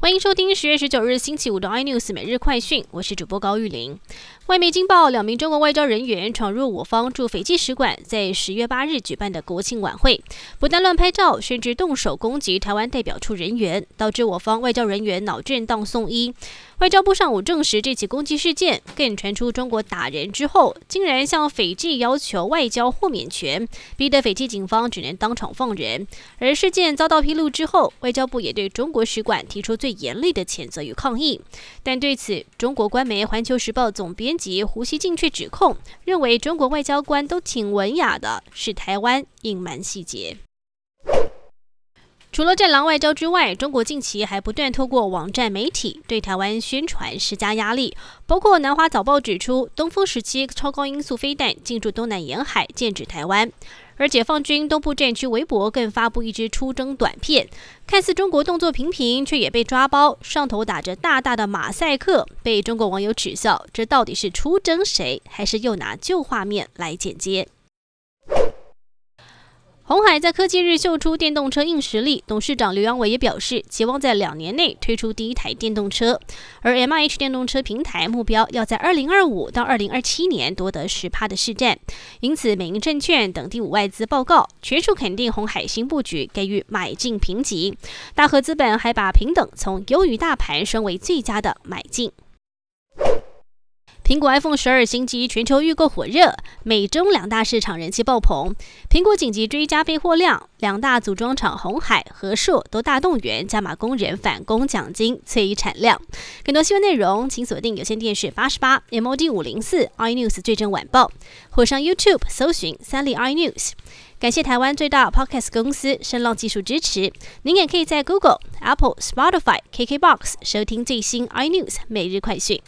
欢迎收听十月十九日星期五的 iNews 每日快讯，我是主播高玉玲。外媒惊爆，两名中国外交人员闯入我方驻斐济使馆，在十月八日举办的国庆晚会，不但乱拍照，甚至动手攻击台湾代表处人员，导致我方外交人员脑震荡送医。外交部上午证实这起攻击事件，更传出中国打人之后，竟然向斐济要求外交豁免权，逼得斐济警方只能当场放人。而事件遭到披露之后，外交部也对中国使馆提出最严厉的谴责与抗议。但对此，中国官媒《环球时报》总编辑胡锡进却指控，认为中国外交官都挺文雅的，是台湾隐瞒细节。除了战狼外交之外，中国近期还不断透过网站媒体对台湾宣传施加压力。包括南华早报指出，东风时期超高音速飞弹进驻东南沿海，剑指台湾。而解放军东部战区微博更发布一支出征短片，看似中国动作频频，却也被抓包，上头打着大大的马赛克，被中国网友耻笑。这到底是出征谁，还是又拿旧画面来剪接？红海在科技日秀出电动车硬实力，董事长刘扬伟也表示，期望在两年内推出第一台电动车。而 M H 电动车平台目标要在二零二五到二零二七年夺得十趴的市占，因此美银证券等第五外资报告全数肯定红海新布局，给予买进评级。大和资本还把平等从优于大盘升为最佳的买进。苹果 iPhone 十二新机全球预购火热，美中两大市场人气爆棚。苹果紧急追加备货量，两大组装厂红海、和硕都大动员加码工人返工奖金，催产量。更多新闻内容，请锁定有线电视八十八 MOD 五零四 iNews 最正晚报，或上 YouTube 搜寻三立 iNews。感谢台湾最大 Podcast 公司声浪技术支持。您也可以在 Google、Apple、Spotify、KKBox 收听最新 iNews 每日快讯。